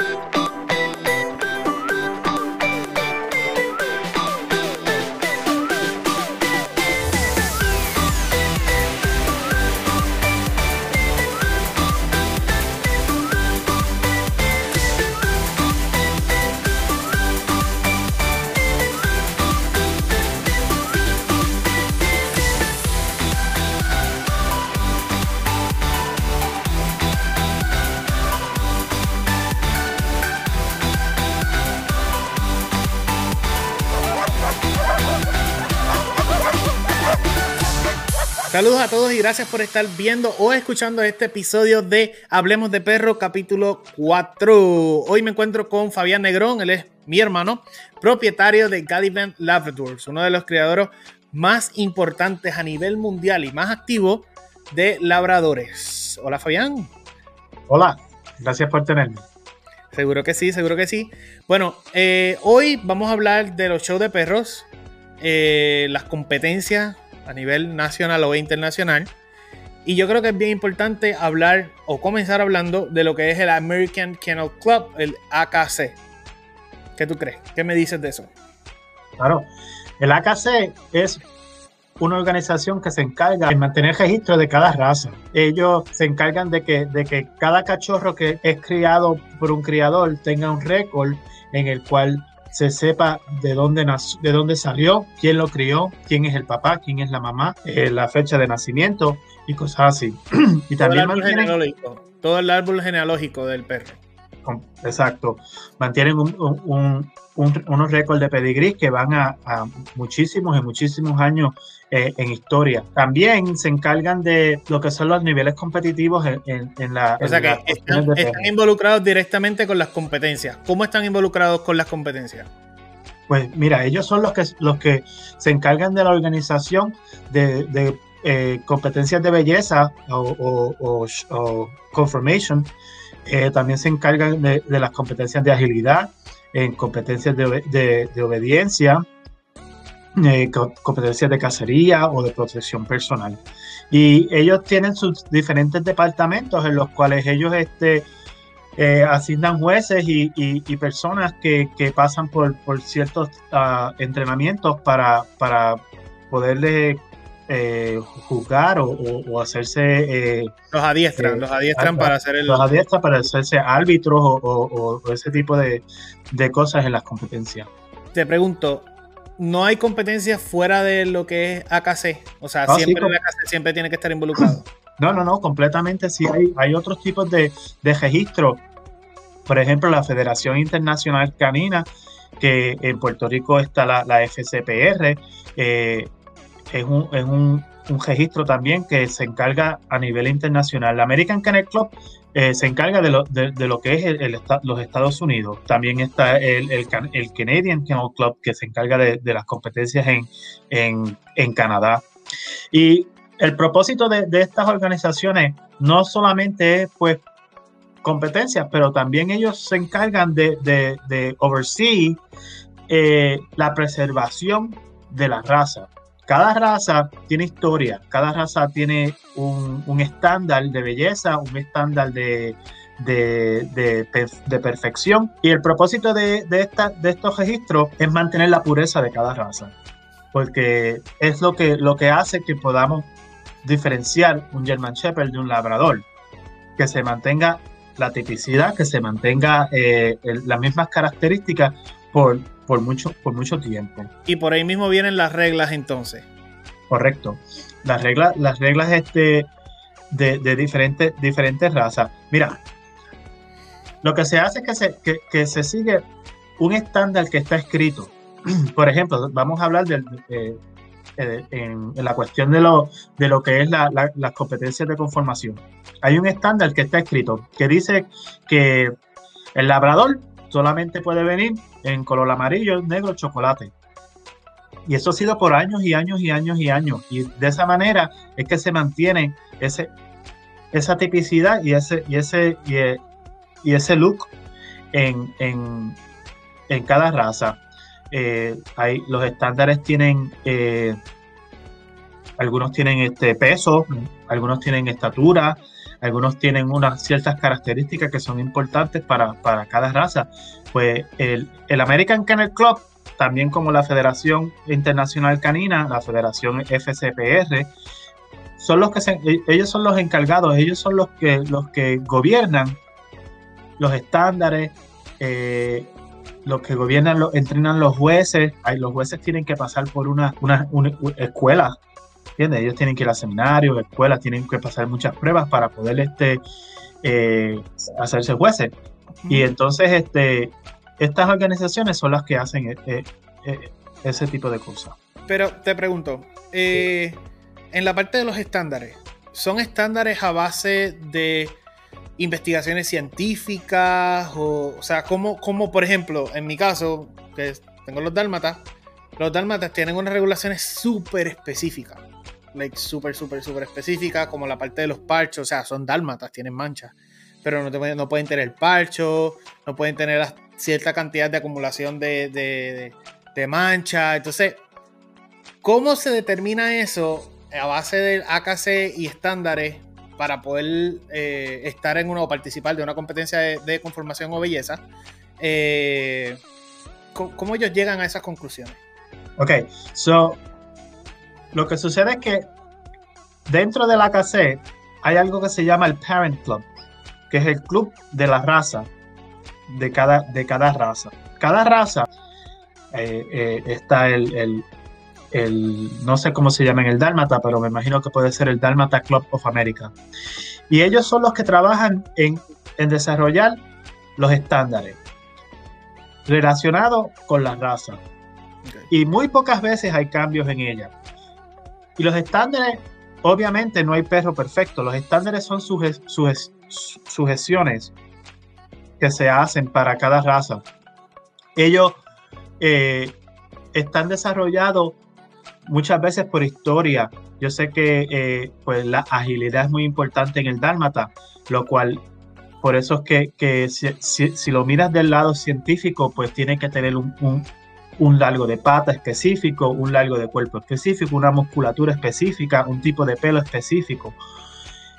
Bye. Saludos a todos y gracias por estar viendo o escuchando este episodio de Hablemos de Perro capítulo 4. Hoy me encuentro con Fabián Negrón, él es mi hermano, propietario de Gallivant Labradors, uno de los criadores más importantes a nivel mundial y más activo de labradores. Hola Fabián. Hola, gracias por tenerme. Seguro que sí, seguro que sí. Bueno, eh, hoy vamos a hablar de los shows de perros, eh, las competencias a nivel nacional o internacional. Y yo creo que es bien importante hablar o comenzar hablando de lo que es el American Kennel Club, el AKC. ¿Qué tú crees? ¿Qué me dices de eso? Claro, el AKC es una organización que se encarga de mantener registro de cada raza. Ellos se encargan de que, de que cada cachorro que es criado por un criador tenga un récord en el cual se sepa de dónde, de dónde salió, quién lo crió, quién es el papá, quién es la mamá, eh, la fecha de nacimiento y cosas así. y también todo el árbol genealógico del perro. Exacto. Mantienen unos récords de pedigrí que van a, muchísimos y muchísimos años eh, en historia. También se encargan de lo que son los niveles competitivos en, la. O sea que están, involucrados directamente con las competencias. ¿Cómo están involucrados con las competencias? Pues mira, ellos son los que, los que se encargan de la organización de, eh, competencias de belleza o, o confirmation eh, también se encargan de, las competencias de agilidad, en competencias de, obediencia, eh, competencias de cacería o de protección personal. Y ellos tienen sus diferentes departamentos en los cuales ellos este, eh, asignan jueces y, personas que, pasan por, ciertos ah, entrenamientos para, para poderle eh, juzgar o, hacerse... Eh, los adiestran, eh, los adiestran para hacer el... Los adiestran para hacerse árbitros o, ese tipo de, cosas en las competencias. Te pregunto, ¿no hay competencias fuera de lo que es AKC? O sea, siempre AKC siempre tiene que estar involucrado. No, no, no, completamente sí hay, hay otros tipos de, de registro. Por ejemplo, la Federación Internacional Canina, que en Puerto Rico está la, la FCPR, eh, es un, es un, registro también que se encarga a nivel internacional. La American Kennel Club eh, se encarga de lo, de, lo que es el, los Estados Unidos. También está el, el, Canadian Kennel Club que se encarga de, las competencias en, en, en, Canadá. Y el propósito de, estas organizaciones no solamente es pues competencias, pero también ellos se encargan de, de, oversee eh, la preservación de la raza cada raza tiene historia, cada raza tiene un, estándar de belleza, un estándar de, de, perfección. Y el propósito de, esta, de estos registros es mantener la pureza de cada raza, porque es lo que, lo que hace que podamos diferenciar un German Shepherd de un labrador, que se mantenga la tipicidad, que se mantenga eh, las mismas características por por mucho, por mucho tiempo. Y por ahí mismo vienen las reglas entonces. Correcto. Las reglas, las reglas este, de, diferentes, diferentes razas. Mira, lo que se hace es que se, que, se sigue un estándar que está escrito. Por ejemplo, vamos a hablar de, eh, en, la cuestión de lo, de lo que es la, las competencias de conformación. Hay un estándar que está escrito que dice que el labrador solamente puede venir en color amarillo, negro, chocolate. Y eso ha sido por años y años y años y años. Y de esa manera es que se mantiene ese, esa tipicidad y ese, y ese, y, ese look en, cada raza. Eh, hay, los estándares tienen, eh, algunos tienen este peso, algunos tienen estatura, algunos tienen unas ciertas características que son importantes para, cada raza. Pues el, el American Kennel Club, también como la Federación Internacional Canina, la Federación FCPR, son los que e, ellos son los encargados, ellos son los que, los que gobiernan los estándares, eh, los que gobiernan, los, entrenan los jueces. los jueces tienen que pasar por una, una, escuela, ¿entiendes? Ellos tienen que ir a seminarios, escuelas, tienen que pasar muchas pruebas para poder este, eh, hacerse jueces. Y entonces este, estas organizaciones son las que hacen eh, ese tipo de cosas. Pero te pregunto, eh, en la parte de los estándares, ¿son estándares a base de investigaciones científicas? O, o sea, como, como por ejemplo, en mi caso, que tengo los dálmatas, los dálmatas tienen unas regulaciones súper específicas. Like, súper, súper, súper específicas, como la parte de los parchos, o sea, son dálmatas, tienen manchas, pero no, no pueden tener parcho, no pueden tener cierta cantidad de acumulación de, de. Entonces, ¿cómo se determina eso a base del AKC y estándares para poder eh, estar en uno o participar de una competencia de, conformación o belleza, eh, ¿cómo, ellos llegan a esas conclusiones? Ok, so lo que sucede es que dentro del AKC hay algo que se llama el Parent Club, que es el club de la raza de cada, de cada raza. Cada raza eh, está el, el, no sé cómo se llama en el Dálmata, pero me imagino que puede ser el Dálmata Club of America. Y ellos son los que trabajan en, desarrollar los estándares relacionados con la raza. Y muy pocas veces hay cambios en ella. Y los estándares, obviamente no hay perro perfecto, los estándares son sugestiones que se hacen para cada raza. Ellos eh, están desarrollados muchas veces por historia. Yo sé que eh, pues la agilidad es muy importante en el dálmata, lo cual por eso es que, que si, lo miras del lado científico, pues tiene que tener un, un, largo de pata específico, un largo de cuerpo específico, una musculatura específica, un tipo de pelo específico.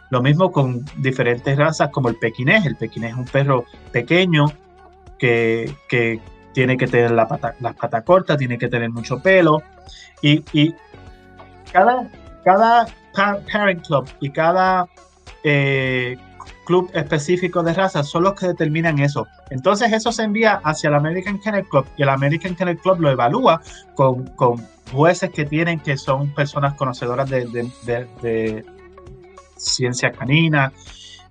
Lo mismo con diferentes razas como el pequinés. El pequinés es un perro pequeño que, que tiene que tener la pata, las patas cortas, tiene que tener mucho pelo. Y, y cada, cada parent club y cada eh, club específico de raza son los que determinan eso. Entonces eso se envía hacia el American Kennel Club y el American Kennel Club lo evalúa con, con jueces que tienen que son personas conocedoras de, de, de, ciencia canina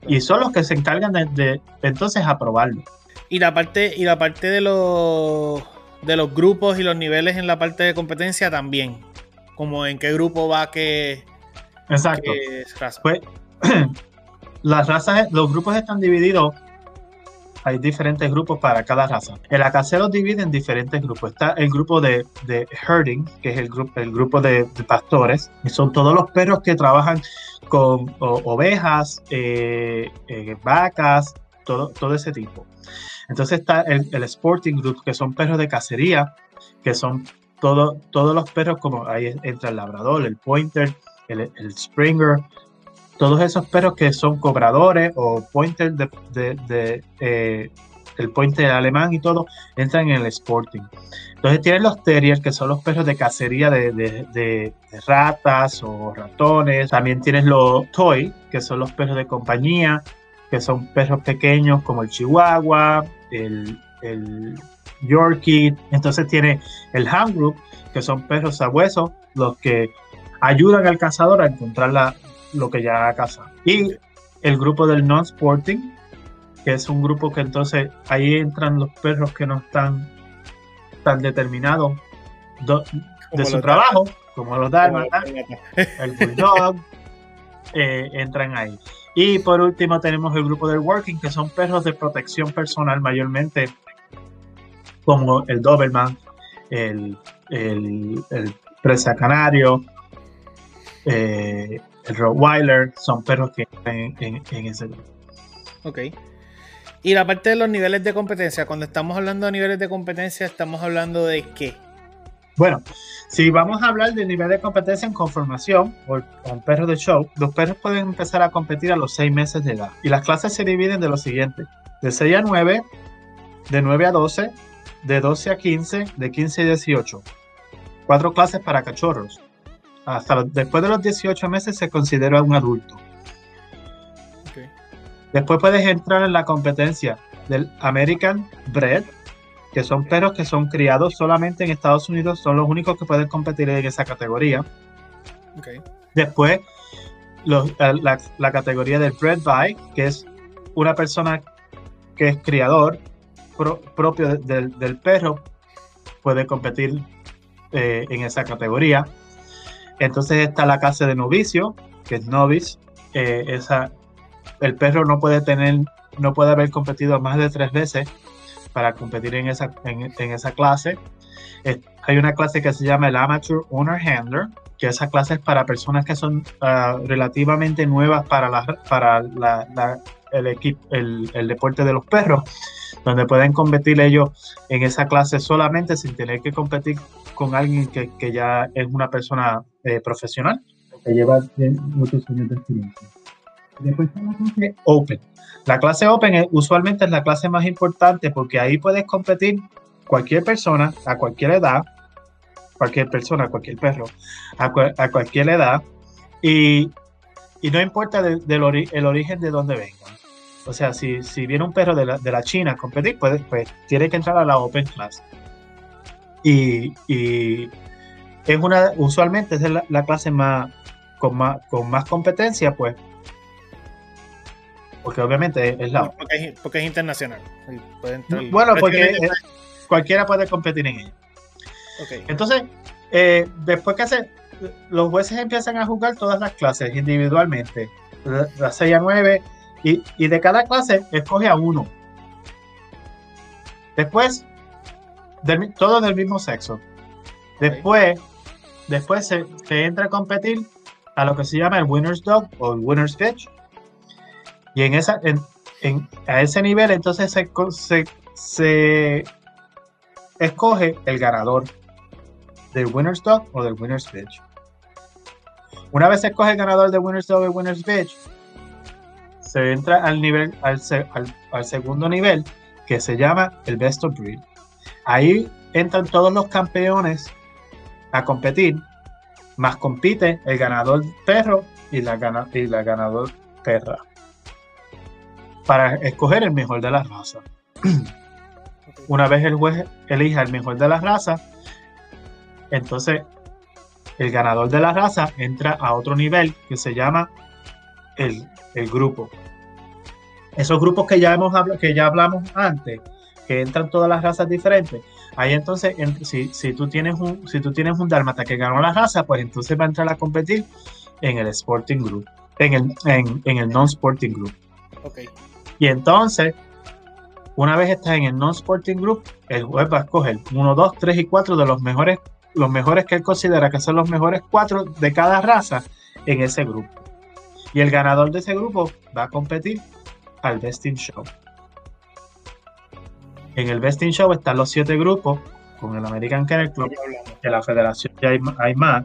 y son los que se encargan de, entonces aprobarlo. Y la parte, y la parte de los de los grupos y los niveles en la parte de competencia también. Como en qué grupo va que. Exacto. Pues, las razas, los grupos están divididos. Hay diferentes grupos para cada raza. El AKC los divide en diferentes grupos. Está el grupo de, de herding, que es el grupo, el grupo de, pastores, y son todos los perros que trabajan con ovejas, eh, eh, vacas, todo, todo ese tipo. Entonces está el, Sporting Group, que son perros de cacería, que son todo, todos los perros, como ahí entra el labrador, el pointer, el, Springer, todos esos perros que son cobradores o pointer de, eh, el pointer alemán y todo, entran en el Sporting. Entonces tienen los terriers, que son los perros de cacería de, de, ratas o ratones. También tienes los toy, que son los perros de compañía, que son perros pequeños como el chihuahua, el, el Yorkie. Entonces tiene el Ham Group, que son perros sabuesos, los que ayudan al cazador a encontrar lo que ya ha cazado. Y el grupo del Non-Sporting, que es un grupo que entonces ahí entran los perros que no están tan determinados de su trabajo, como los Dalmatas, el Bulldog, eh, entran ahí. Y por último tenemos el grupo del Working, que son perros de protección personal mayormente, como el Doberman, el, el, Presa Canario, eh, el Rottweiler, son perros que están en, ese grupo. Ok. Y la parte de los niveles de competencia, cuando estamos hablando de niveles de competencia, estamos hablando de qué? Bueno, si vamos a hablar del nivel de competencia en conformación o con perros de show, los perros pueden empezar a competir a los 6 meses de edad. Y las clases se dividen de lo siguiente: de 6 a 9, de 9 a 12, de 12 a 15, de 15 a 18. Cuatro clases para cachorros. Hasta después de los 18 meses se considera un adulto. Después puedes entrar en la competencia del American Bred, que son perros que son criados solamente en Estados Unidos, son los únicos que pueden competir en esa categoría. Después, la, categoría del Bred By, que es una persona que es criador propio del perro, puede competir eh, en esa categoría. Entonces está la clase de novicio, que es novice. Eh, el perro no puede tener, no puede haber competido más de tres veces para competir en esa, en, esa clase. hay una clase que se llama el Amateur Owner Handler, que esa clase es para personas que son ah, relativamente nuevas para, la, para el, el, deporte de los perros, donde pueden competir ellos en esa clase solamente sin tener que competir con alguien que, que ya es una persona eh, profesional, que lleva muchos años de experiencia. Después está la clase Open. La clase Open usualmente es la clase más importante porque ahí puedes competir cualquier persona a cualquier edad, cualquier persona, cualquier perro, a, a cualquier edad, y, y no importa de, el origen de dónde vengan. O sea, si, si viene un perro de la, de la China a competir, pues, pues tiene que entrar a la Open Class. Y, y es una, usualmente es la, la clase más con, más, con más competencia, pues porque obviamente es la... Porque es, porque es internacional. bueno, porque cualquiera puede competir en ella. Entonces, eh, después que hace, los jueces empiezan a jugar todas las clases individualmente, las 6 a 9, y, y, de cada clase escoge a uno. Después, todos del mismo sexo. Después, después se, se, entra a competir a lo que se llama el Winner's Dog o el Winner's Bitch, y en esa, en, a ese nivel entonces se, se, escoge el ganador del Winner's Dog o del Winner's Bitch. Una vez se escoge el ganador del Winner's Dog o Winner's Bitch, se entra al nivel, al, al, segundo nivel, que se llama el Best of Breed. Ahí entran todos los campeones a competir, más compite el ganador perro y la, y la ganador perra para escoger el mejor de la raza. Una vez el juez elija el mejor de la raza, entonces el ganador de la raza entra a otro nivel que se llama el, grupo. Esos grupos que ya, hemos que ya hablamos antes, que entran todas las razas diferentes, ahí entonces, si, tú tienes un, si tú tienes un dálmata que ganó la raza, pues entonces va a entrar a competir en el Sporting Group, en el, en, el Non-Sporting Group. Okay. Y entonces, una vez estás en el non-sporting group, el juez va a escoger 1, 2, 3 y 4 de los mejores, los mejores que él considera que son los mejores 4 de cada raza en ese grupo. Y el ganador de ese grupo va a competir al Best in Show. En el Best in Show están los 7 grupos con el American Kennel Club, que la federación ya hay, más.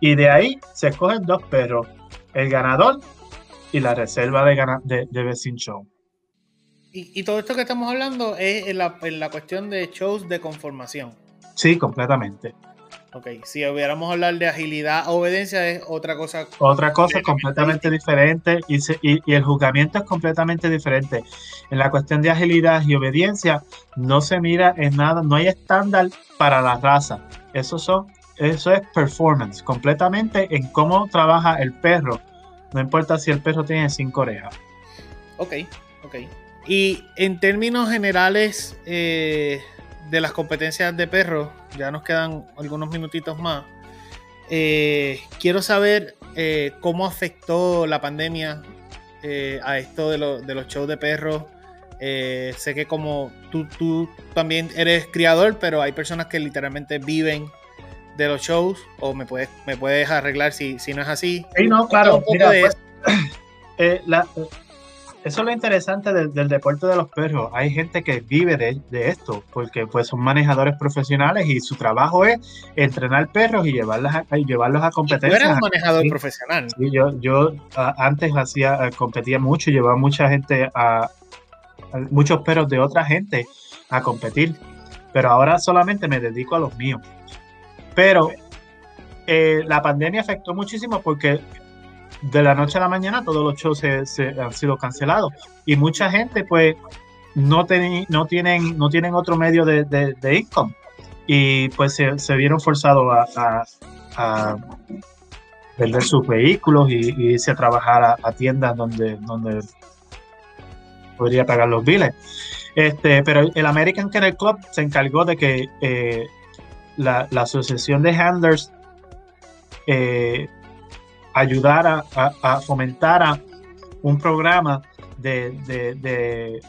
Y de ahí se escogen dos perros. El ganador y la reserva de, de, de Show. Y, todo esto que estamos hablando es en la, en la, cuestión de shows de conformación. Sí, completamente. Ok, si hubiéramos hablar de agilidad o obediencia es otra cosa. Otra cosa completamente diferente y, y, y, el juzgamiento es completamente diferente. En la cuestión de agilidad y obediencia no se mira en nada, no hay estándar para la raza. Eso, son, eso es performance, completamente en cómo trabaja el perro no importa si el perro tiene cinco orejas. Ok, ok. Y en términos generales eh, de las competencias de perros, ya nos quedan algunos minutitos más. Eh, quiero saber eh, cómo afectó la pandemia a esto de, de, los shows de perros. sé que como tú, tú también eres criador, pero hay personas que literalmente viven de los shows o me puedes, me puedes arreglar si, si no es así. Sí, no, claro. Mira, pues, eh, eso es lo interesante del, deporte de los perros. Hay gente que vive de, esto, porque pues son manejadores profesionales y su trabajo es entrenar perros y llevarlos a, llevarlos a competencias. Tú eres un manejador profesional. Sí, yo, yo antes hacía, competía mucho, llevaba mucha gente a, muchos perros de otra gente a competir, pero ahora solamente me dedico a los míos. Pero eh, la pandemia afectó muchísimo porque de la noche a la mañana todos los shows se, han sido cancelados y mucha gente pues no, no, tienen, no tienen otro medio de, income y pues se, vieron forzados a, vender sus vehículos y, irse a trabajar a, tiendas donde, donde podría pagar los biles. Este, pero el American Kennel Club se encargó de que eh, la, asociación de handlers eh, ayudara a, fomentar a un programa de,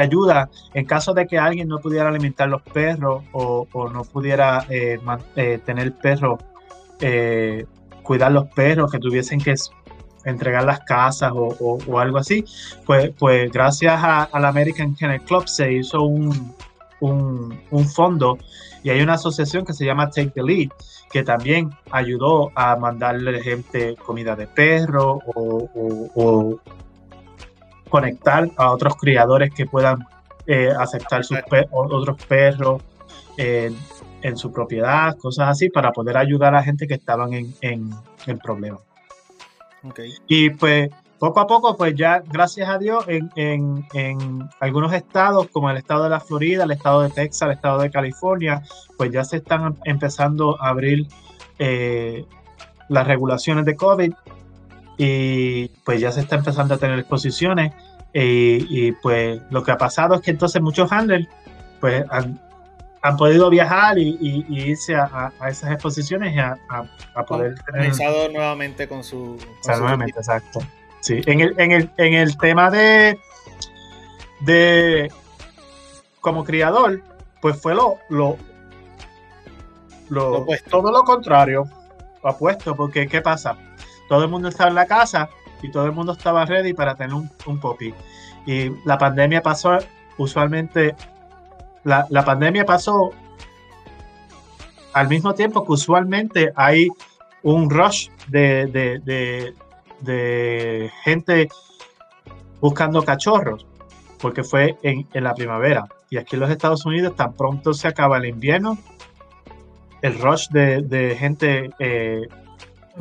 ayuda en caso de que alguien no pudiera alimentar los perros o, no pudiera eh, eh, tener perros, eh, cuidar los perros, que tuviesen que entregar las casas o, algo así, pues, pues gracias al American Kennel Club se hizo un, un fondo y hay una asociación que se llama Take the Lead, que también ayudó a mandarle gente comida de perro o, conectar a otros criadores que puedan eh, aceptar sus otros perros en su propiedad, cosas así, para poder ayudar a gente que estaban en, en, problemas. Y pues poco a poco, pues ya, gracias a Dios, en, algunos estados, como el estado de la Florida, el estado de Texas, el estado de California, pues ya se están empezando a abrir eh, las regulaciones de COVID y pues ya se está empezando a tener exposiciones y, pues lo que ha pasado es que entonces muchos handlers pues han, podido viajar y, irse a, esas exposiciones y a, poder tener... nuevamente con su... nuevamente, exacto. Sí, en el, en el, en el tema de, de como criador, pues fue lo, lo, lo, todo lo contrario, lo apuesto, porque ¿qué pasa? Todo el mundo estaba en la casa y todo el mundo estaba ready para tener un, un popi. Y la pandemia pasó, usualmente, la, la pandemia pasó al mismo tiempo que usualmente hay un rush de, de, de gente buscando cachorros, porque fue en, la primavera. Y aquí en los Estados Unidos tan pronto se acaba el invierno, el rush de, gente eh,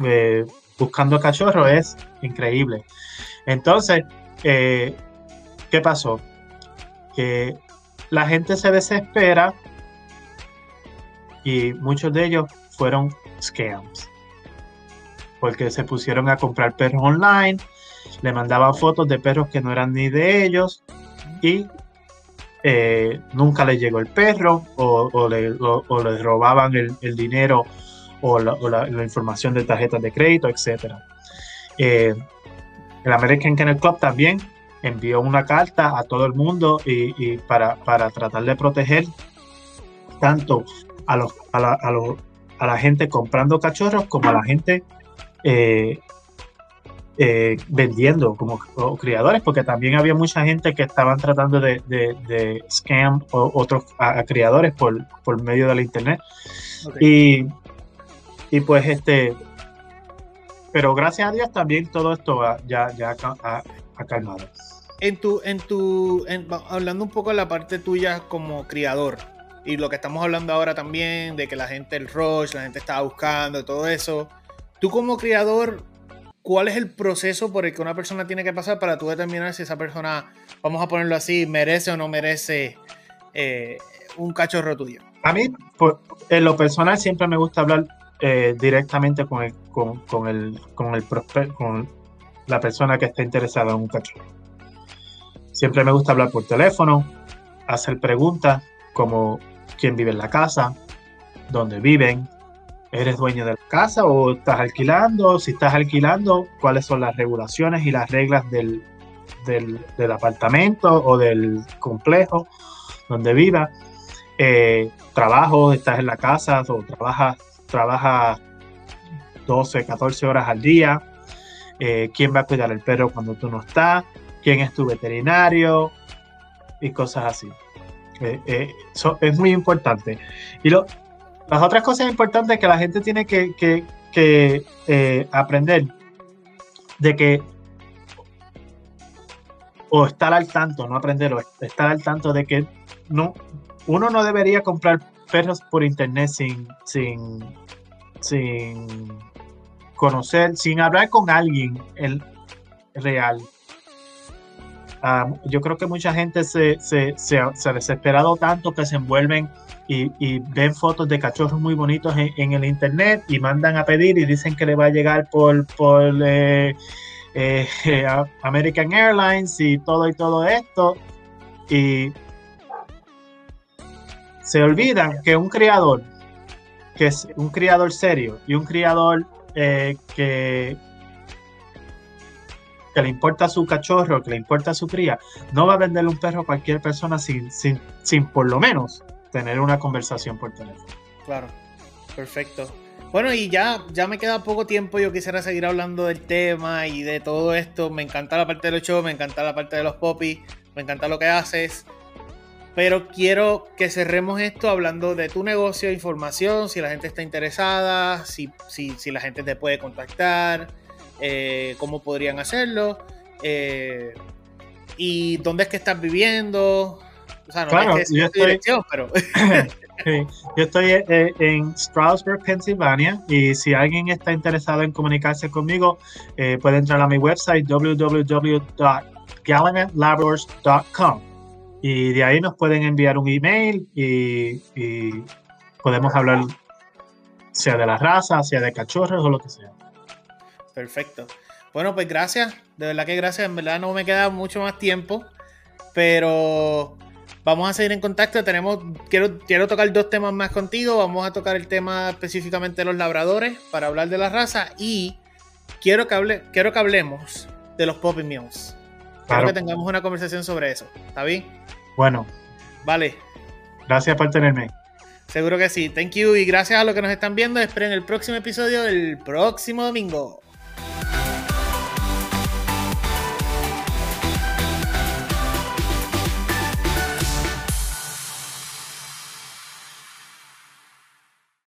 eh, buscando cachorros es increíble. Entonces, eh, ¿qué pasó? Que la gente se desespera y muchos de ellos fueron scams porque se pusieron a comprar perros online, le mandaban fotos de perros que no eran ni de ellos y eh, nunca les llegó el perro o, les robaban el, dinero o, la, información de tarjetas de crédito, etc. Eh, el American Kennel Club también envió una carta a todo el mundo y, para, tratar de proteger tanto a, la, a la gente comprando cachorros como a la gente eh, eh, vendiendo como criadores, porque también había mucha gente que estaban tratando de, de, scam o, otros a, criadores por, por, medio de la internet. Y, y pues este, pero gracias a Dios también todo esto ya, ya ha, calmado. En tu, en tu, hablando un poco de la parte tuya como criador, y lo que estamos hablando ahora también, de que la gente, el rush, la gente estaba buscando, todo eso, Tú como criador, ¿cuál es el proceso por el que una persona tiene que pasar para tú determinar si esa persona, vamos a ponerlo así, merece o no merece eh, un cachorro tuyo? A mí, en lo personal, siempre me gusta hablar eh, directamente con el, con, el, con, el con la persona que está interesada en un cachorro. Siempre me gusta hablar por teléfono, hacer preguntas como quién vive en la casa, dónde viven, ¿Eres dueño de la casa o estás alquilando? Si estás alquilando, ¿cuáles son las regulaciones y las reglas del, apartamento o del complejo donde vivas? Eh, trabajo, estás en la casa o trabajas, trabajas 12, 14 horas al día. Eh, ¿Quién va a cuidar el perro cuando tú no estás? quién es tu veterinario y cosas así. Eh, eh, es muy importante. Y lo, las otras cosas importantes que la gente tiene que, que, aprender de que o estar al tanto, no aprender, o estar al tanto de que no, uno no debería comprar perros por internet sin, sin, sin conocer, sin hablar con alguien el real. Ah, yo creo que mucha gente se, ha desesperado tanto que se envuelven y, ven fotos de cachorros muy bonitos en, el internet y mandan a pedir y dicen que le va a llegar por, por eh, eh, American Airlines y todo y todo esto. Y se olvidan que un criador, que es un criador serio y un criador eh, que, que le importa su cachorro, que le importa su cría, no va a venderle un perro a cualquier persona sin, sin, sin por lo menos tener una conversación por teléfono. Claro, perfecto. Bueno, y ya, ya me queda poco tiempo. Yo quisiera seguir hablando del tema y de todo esto. Me encanta la parte de los shows, me encanta la parte de los popis, me encanta lo que haces. Pero quiero que cerremos esto hablando de tu negocio, información, si la gente está interesada, si, si, la gente te puede contactar, eh, cómo podrían hacerlo, eh, y dónde es que estás viviendo. O sea, no es que yo estoy, dirección, pero... Yo estoy eh, en Stroudsburg, Pennsylvania, y si alguien está interesado en comunicarse conmigo, puede entrar a mi website www.gallivantlabors.com y de ahí nos pueden enviar un email y, podemos hablar sea de la raza, sea de cachorros o lo que sea. Perfecto. Bueno, pues gracias. De verdad que gracias. En verdad no me queda mucho más tiempo. Pero vamos a seguir en contacto. Tenemos, quiero, quiero tocar dos temas más contigo. Vamos a tocar el tema específicamente de los labradores para hablar de la raza. Y quiero que, hable, quiero que hablemos de los Poppy Meals. Quiero que tengamos una conversación sobre eso. ¿Está bien? Bueno. Vale. Gracias por tenerme. Seguro que sí. Thank you y gracias a los que nos están viendo. Esperen el próximo episodio el próximo domingo.